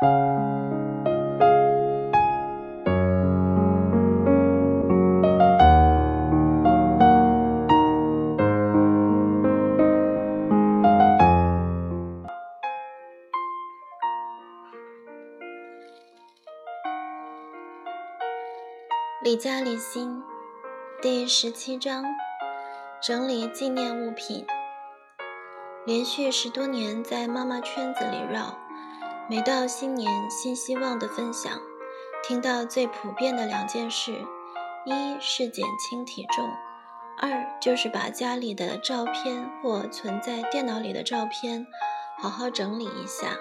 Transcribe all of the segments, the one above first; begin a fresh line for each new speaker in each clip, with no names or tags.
李家李心第十七章：整理纪念物品。连续十多年在妈妈圈子里绕，每到新年新希望的分享，听到最普遍的两件事：一是减轻体重，二就是把家里的照片或存在电脑里的照片好好整理一下。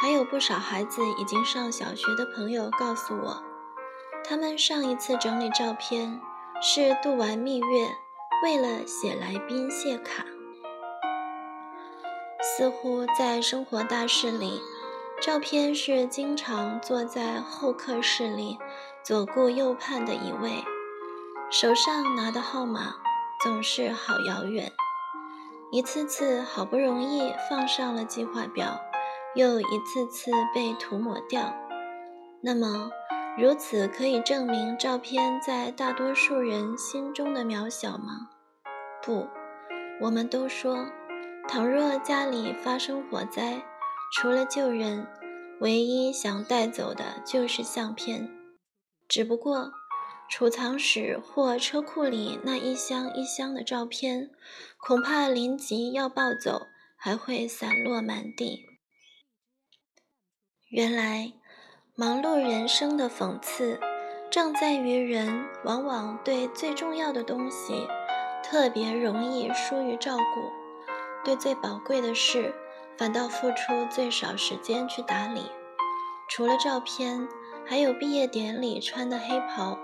还有不少孩子已经上小学的朋友告诉我。他们上一次整理照片是度完蜜月，为了写来宾谢卡。似乎在生活大事里，照片是经常坐在候客室里左顾右盼的一位，手上拿的号码总是好遥远。一次次好不容易放上了计划表，又一次次被涂抹掉。那么。如此可以证明照片在大多数人心中的渺小吗？不，我们都说，倘若家里发生火灾，除了救人，唯一想带走的就是相片。只不过，储藏室或车库里那一箱一箱的照片，恐怕临急要抱走，还会散落满地。原来。忙碌人生的讽刺，正在于人往往对最重要的东西特别容易疏于照顾，对最宝贵的事反倒付出最少时间去打理。除了照片，还有毕业典礼穿的黑袍、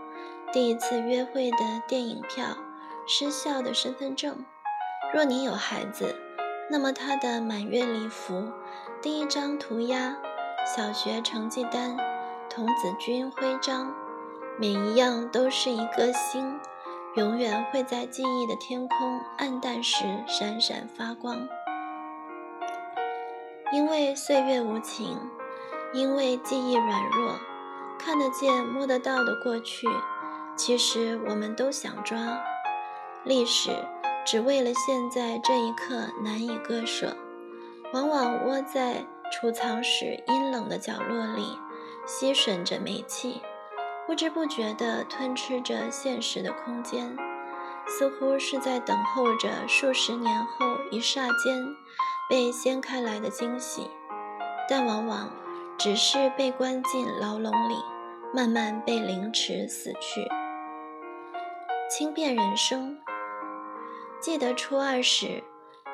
第一次约会的电影票、失效的身份证。若你有孩子，那么他的满月礼服、第一张涂鸦。小学成绩单、童子军徽章，每一样都是一个星，永远会在记忆的天空暗淡时闪闪发光。因为岁月无情，因为记忆软弱，看得见、摸得到的过去，其实我们都想抓。历史只为了现在这一刻难以割舍，往往窝在。储藏室阴冷的角落里，吸吮着煤气，不知不觉地吞吃着现实的空间，似乎是在等候着数十年后一霎间被掀开来的惊喜，但往往只是被关进牢笼里，慢慢被凌迟死去。轻便人生。记得初二时，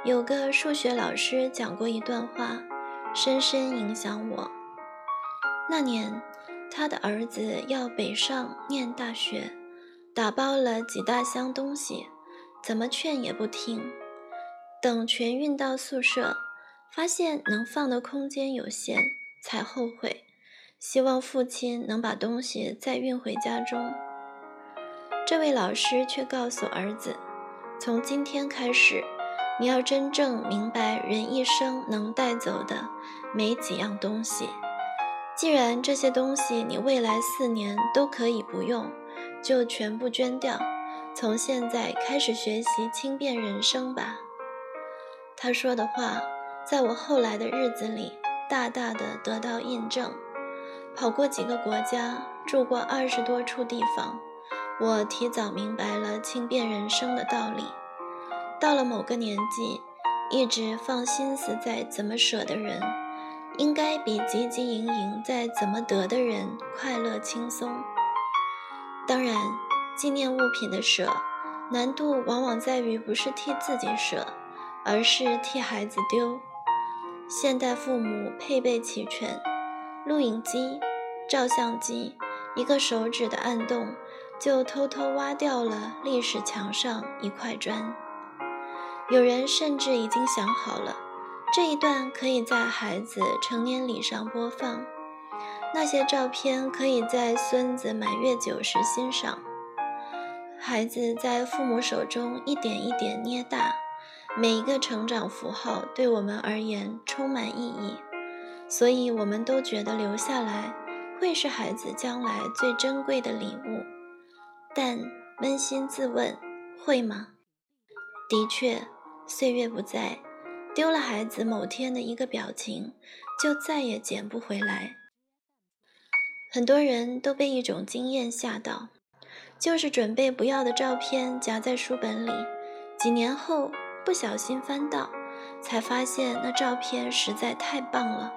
有个数学老师讲过一段话。深深影响我。那年，他的儿子要北上念大学，打包了几大箱东西，怎么劝也不听。等全运到宿舍，发现能放的空间有限，才后悔。希望父亲能把东西再运回家中。这位老师却告诉儿子：“从今天开始。”你要真正明白，人一生能带走的没几样东西。既然这些东西你未来四年都可以不用，就全部捐掉。从现在开始学习轻便人生吧。他说的话，在我后来的日子里大大的得到印证。跑过几个国家，住过二十多处地方，我提早明白了轻便人生的道理。到了某个年纪，一直放心思在怎么舍的人，应该比汲汲营营在怎么得的人快乐轻松。当然，纪念物品的舍，难度往往在于不是替自己舍，而是替孩子丢。现代父母配备齐全，录影机、照相机，一个手指的按动，就偷偷挖掉了历史墙上一块砖。有人甚至已经想好了，这一段可以在孩子成年礼上播放，那些照片可以在孙子满月酒时欣赏。孩子在父母手中一点一点捏大，每一个成长符号对我们而言充满意义。所以我们都觉得留下来会是孩子将来最珍贵的礼物。但扪心自问，会吗？的确，岁月不在，丢了孩子某天的一个表情，就再也捡不回来。很多人都被一种经验吓到，就是准备不要的照片夹在书本里，几年后不小心翻到，才发现那照片实在太棒了，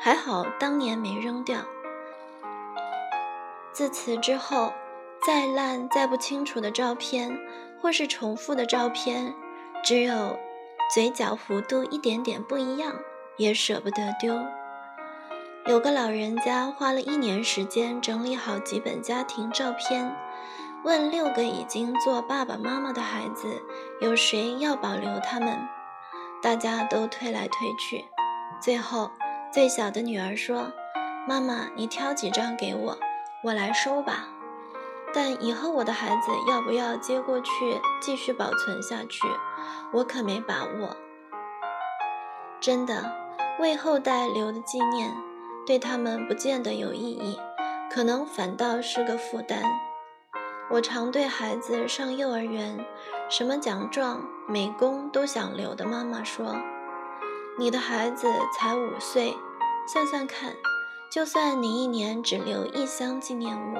还好当年没扔掉。自此之后。再烂、再不清楚的照片，或是重复的照片，只有嘴角弧度一点点不一样，也舍不得丢。有个老人家花了一年时间整理好几本家庭照片，问六个已经做爸爸妈妈的孩子，有谁要保留他们？大家都推来推去，最后最小的女儿说：“妈妈，你挑几张给我，我来收吧。”但以后我的孩子要不要接过去继续保存下去，我可没把握。真的，为后代留的纪念，对他们不见得有意义，可能反倒是个负担。我常对孩子上幼儿园，什么奖状、美工都想留的妈妈说：“你的孩子才五岁，算算看，就算你一年只留一箱纪念物。”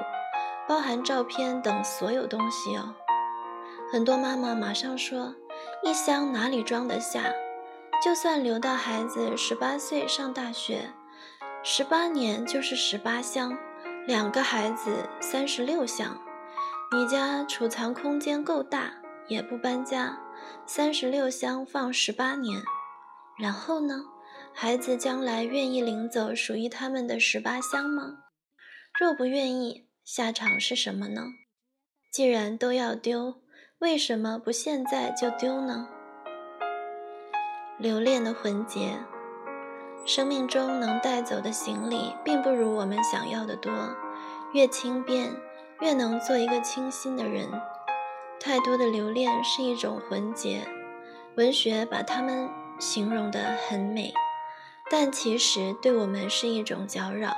包含照片等所有东西哦。很多妈妈马上说：“一箱哪里装得下？就算留到孩子十八岁上大学，十八年就是十八箱，两个孩子三十六箱。你家储藏空间够大，也不搬家，三十六箱放十八年。然后呢？孩子将来愿意领走属于他们的十八箱吗？若不愿意。”下场是什么呢？既然都要丢，为什么不现在就丢呢？留恋的魂结，生命中能带走的行李，并不如我们想要的多。越轻便，越能做一个清新的人。太多的留恋是一种魂结，文学把它们形容得很美，但其实对我们是一种搅扰，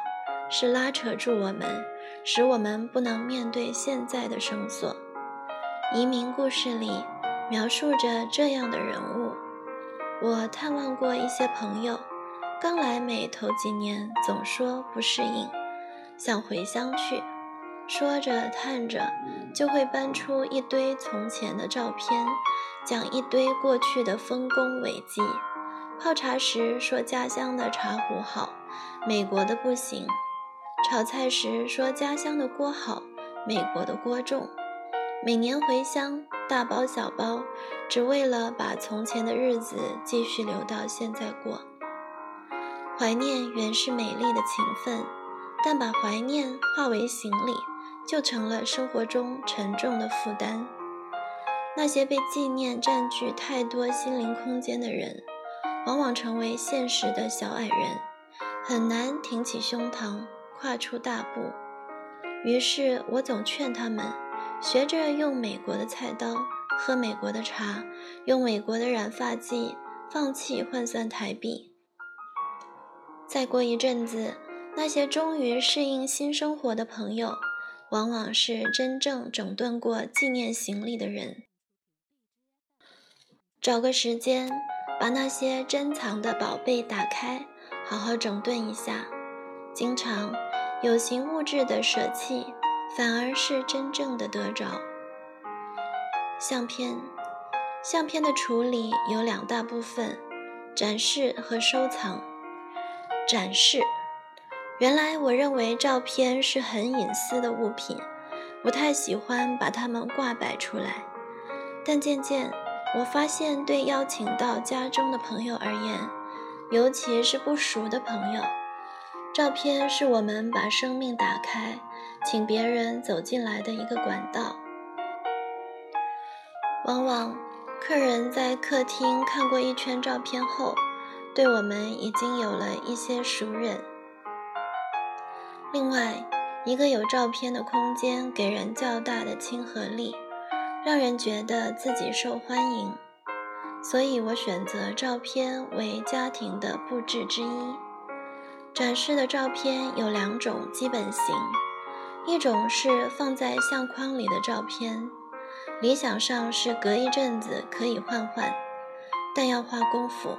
是拉扯住我们。使我们不能面对现在的绳索。移民故事里描述着这样的人物。我探望过一些朋友，刚来美头几年总说不适应，想回乡去。说着叹着，就会搬出一堆从前的照片，讲一堆过去的丰功伟绩。泡茶时说家乡的茶壶好，美国的不行。炒菜时说家乡的锅好，美国的锅重。每年回乡，大包小包，只为了把从前的日子继续留到现在过。怀念原是美丽的勤奋，但把怀念化为行李，就成了生活中沉重的负担。那些被纪念占据太多心灵空间的人，往往成为现实的小矮人，很难挺起胸膛。跨出大步，于是我总劝他们学着用美国的菜刀，喝美国的茶，用美国的染发剂，放弃换算台币。再过一阵子，那些终于适应新生活的朋友，往往是真正整顿过纪念行李的人。找个时间，把那些珍藏的宝贝打开，好好整顿一下。经常。有形物质的舍弃，反而是真正的得着。相片，相片的处理有两大部分：展示和收藏。展示，原来我认为照片是很隐私的物品，不太喜欢把它们挂摆出来。但渐渐，我发现对邀请到家中的朋友而言，尤其是不熟的朋友。照片是我们把生命打开，请别人走进来的一个管道。往往，客人在客厅看过一圈照片后，对我们已经有了一些熟认。另外，一个有照片的空间给人较大的亲和力，让人觉得自己受欢迎。所以我选择照片为家庭的布置之一。展示的照片有两种基本型，一种是放在相框里的照片，理想上是隔一阵子可以换换，但要花功夫，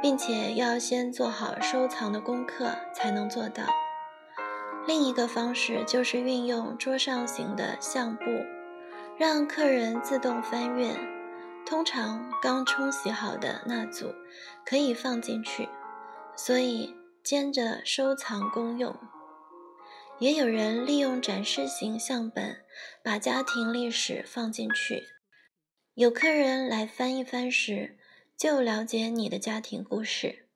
并且要先做好收藏的功课才能做到。另一个方式就是运用桌上型的相簿，让客人自动翻阅，通常刚冲洗好的那组可以放进去，所以。兼着收藏功用，也有人利用展示型相本，把家庭历史放进去。有客人来翻一翻时，就了解你的家庭故事，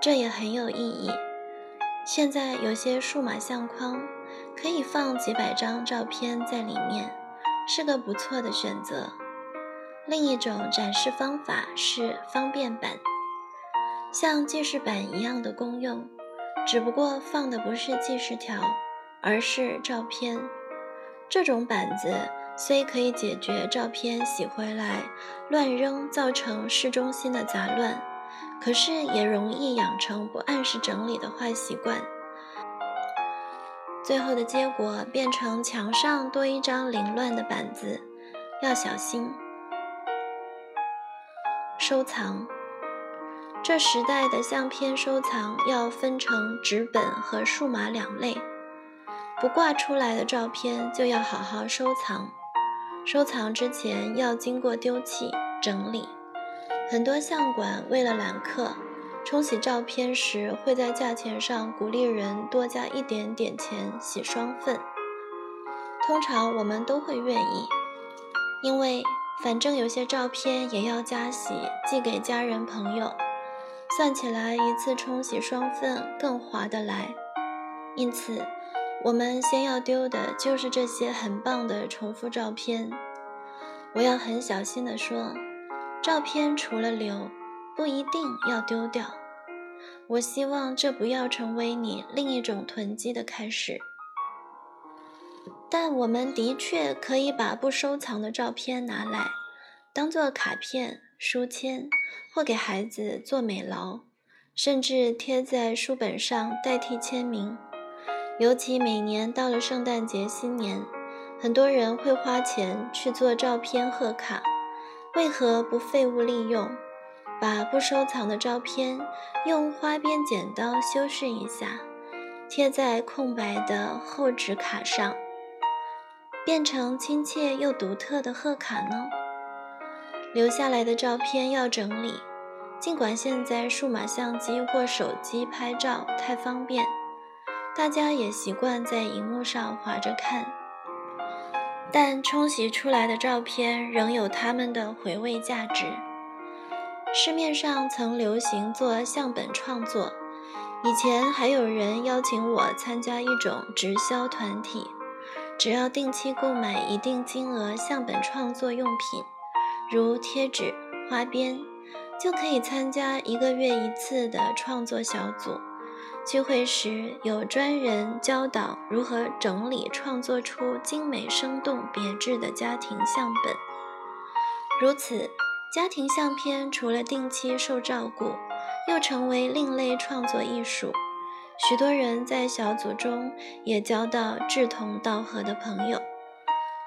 这也很有意义。现在有些数码相框可以放几百张照片在里面，是个不错的选择。另一种展示方法是方便版。像记事板一样的功用，只不过放的不是记事条，而是照片。这种板子虽可以解决照片洗回来乱扔造成市中心的杂乱，可是也容易养成不按时整理的坏习惯。最后的结果变成墙上多一张凌乱的板子，要小心收藏。这时代的相片收藏要分成纸本和数码两类，不挂出来的照片就要好好收藏。收藏之前要经过丢弃整理。很多相馆为了揽客，冲洗照片时会在价钱上鼓励人多加一点点钱洗双份。通常我们都会愿意，因为反正有些照片也要加洗寄给家人朋友。算起来，一次冲洗双份更划得来。因此，我们先要丢的就是这些很棒的重复照片。我要很小心地说，照片除了留，不一定要丢掉。我希望这不要成为你另一种囤积的开始。但我们的确可以把不收藏的照片拿来，当做卡片。书签，或给孩子做美劳，甚至贴在书本上代替签名。尤其每年到了圣诞节、新年，很多人会花钱去做照片贺卡。为何不废物利用，把不收藏的照片用花边剪刀修饰一下，贴在空白的厚纸卡上，变成亲切又独特的贺卡呢？留下来的照片要整理，尽管现在数码相机或手机拍照太方便，大家也习惯在荧幕上划着看，但冲洗出来的照片仍有它们的回味价值。市面上曾流行做相本创作，以前还有人邀请我参加一种直销团体，只要定期购买一定金额相本创作用品。如贴纸、花边，就可以参加一个月一次的创作小组。聚会时有专人教导如何整理创作出精美、生动、别致的家庭相本。如此，家庭相片除了定期受照顾，又成为另类创作艺术。许多人在小组中也交到志同道合的朋友。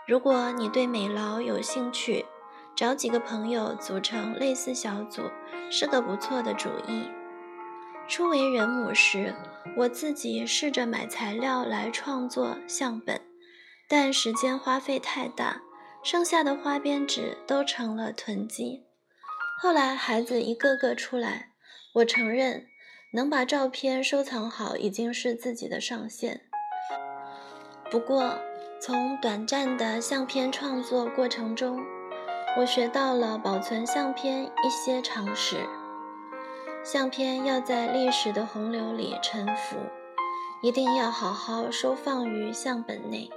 如果你对美劳有兴趣，找几个朋友组成类似小组是个不错的主意。初为人母时，我自己试着买材料来创作相本，但时间花费太大，剩下的花边纸都成了囤积。后来孩子一个个出来，我承认能把照片收藏好已经是自己的上限。不过，从短暂的相片创作过程中，我学到了保存相片一些常识。相片要在历史的洪流里沉浮，一定要好好收放于相本内。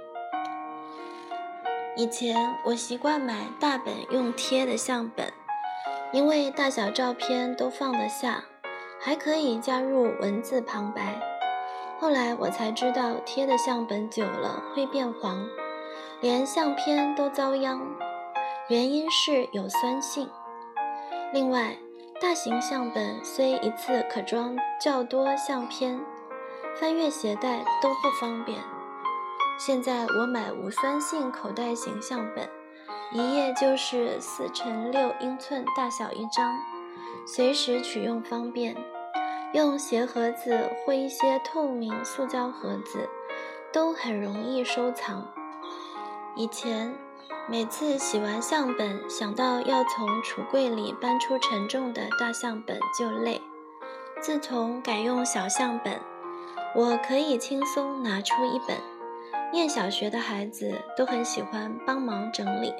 以前我习惯买大本用贴的相本，因为大小照片都放得下，还可以加入文字旁白。后来我才知道，贴的相本久了会变黄，连相片都遭殃。原因是有酸性。另外，大型相本虽一次可装较多相片，翻阅携带都不方便。现在我买无酸性口袋型相本，一页就是四乘六英寸大小一张，随时取用方便。用鞋盒子或一些透明塑胶盒子，都很容易收藏。以前。每次洗完相本，想到要从橱柜里搬出沉重的大相本就累。自从改用小相本，我可以轻松拿出一本。念小学的孩子都很喜欢帮忙整理。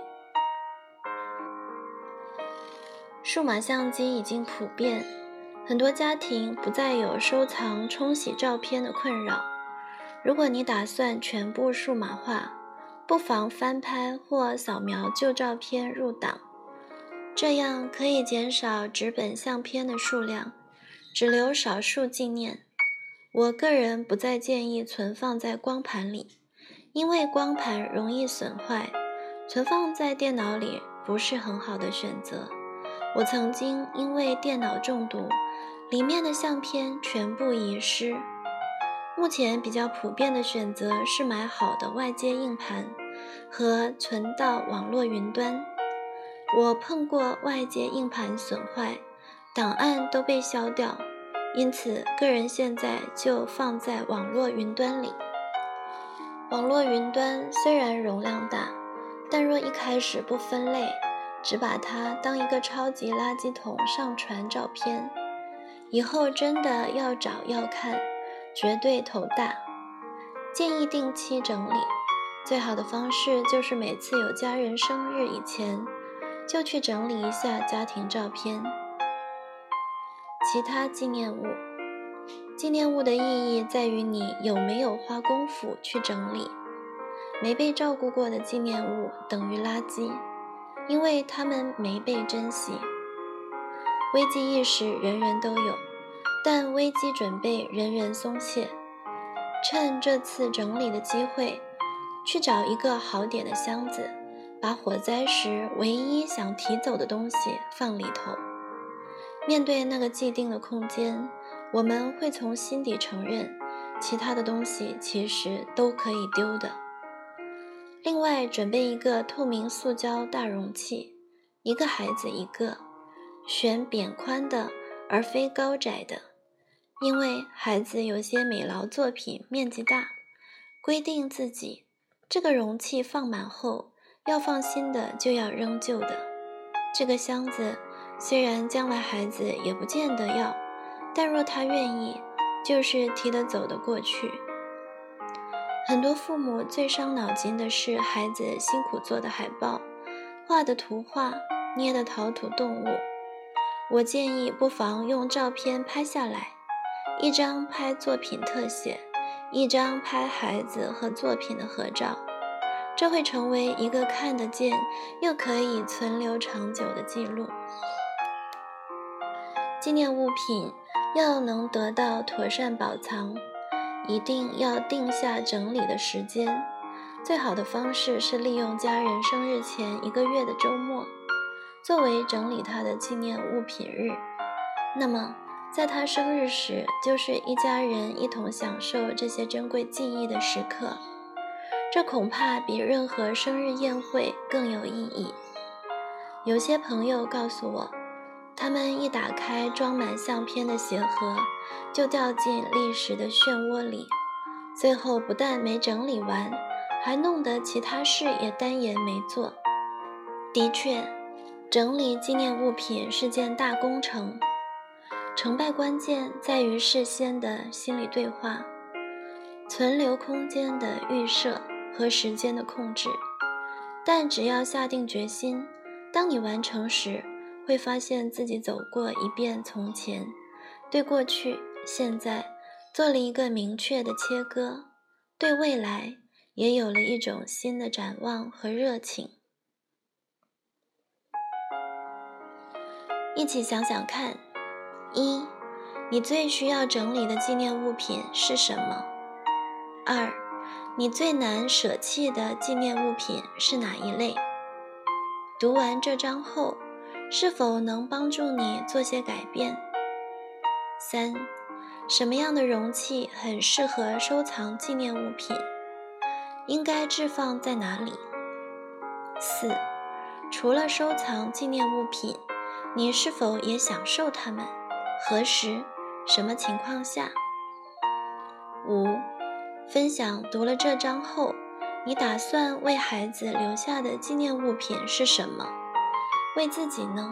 数码相机已经普遍，很多家庭不再有收藏冲洗照片的困扰。如果你打算全部数码化，不妨翻拍或扫描旧照片入档，这样可以减少纸本相片的数量，只留少数纪念。我个人不再建议存放在光盘里，因为光盘容易损坏，存放在电脑里不是很好的选择。我曾经因为电脑中毒，里面的相片全部遗失。目前比较普遍的选择是买好的外接硬盘和存到网络云端。我碰过外接硬盘损坏，档案都被消掉，因此个人现在就放在网络云端里。网络云端虽然容量大，但若一开始不分类，只把它当一个超级垃圾桶上传照片，以后真的要找要看。绝对头大，建议定期整理。最好的方式就是每次有家人生日以前，就去整理一下家庭照片。其他纪念物，纪念物的意义在于你有没有花功夫去整理。没被照顾过的纪念物等于垃圾，因为它们没被珍惜。危机意识人人都有。但危机准备人人松懈，趁这次整理的机会，去找一个好点的箱子，把火灾时唯一想提走的东西放里头。面对那个既定的空间，我们会从心底承认，其他的东西其实都可以丢的。另外，准备一个透明塑胶大容器，一个孩子一个，选扁宽的，而非高窄的。因为孩子有些美劳作品面积大，规定自己这个容器放满后，要放新的就要扔旧的。这个箱子虽然将来孩子也不见得要，但若他愿意，就是提得走的过去。很多父母最伤脑筋的是孩子辛苦做的海报、画的图画、捏的陶土动物。我建议不妨用照片拍下来。一张拍作品特写，一张拍孩子和作品的合照，这会成为一个看得见又可以存留长久的记录。纪念物品要能得到妥善保藏，一定要定下整理的时间。最好的方式是利用家人生日前一个月的周末，作为整理他的纪念物品日。那么。在他生日时，就是一家人一同享受这些珍贵记忆的时刻，这恐怕比任何生日宴会更有意义。有些朋友告诉我，他们一打开装满相片的鞋盒，就掉进历史的漩涡里，最后不但没整理完，还弄得其他事也单言没做。的确，整理纪念物品是件大工程。成败关键在于事先的心理对话、存留空间的预设和时间的控制。但只要下定决心，当你完成时，会发现自己走过一遍从前，对过去、现在做了一个明确的切割，对未来也有了一种新的展望和热情。一起想想看。一，你最需要整理的纪念物品是什么？二，你最难舍弃的纪念物品是哪一类？读完这章后，是否能帮助你做些改变？三，什么样的容器很适合收藏纪念物品？应该置放在哪里？四，除了收藏纪念物品，你是否也享受它们？何时？什么情况下？五，分享读了这章后，你打算为孩子留下的纪念物品是什么？为自己呢？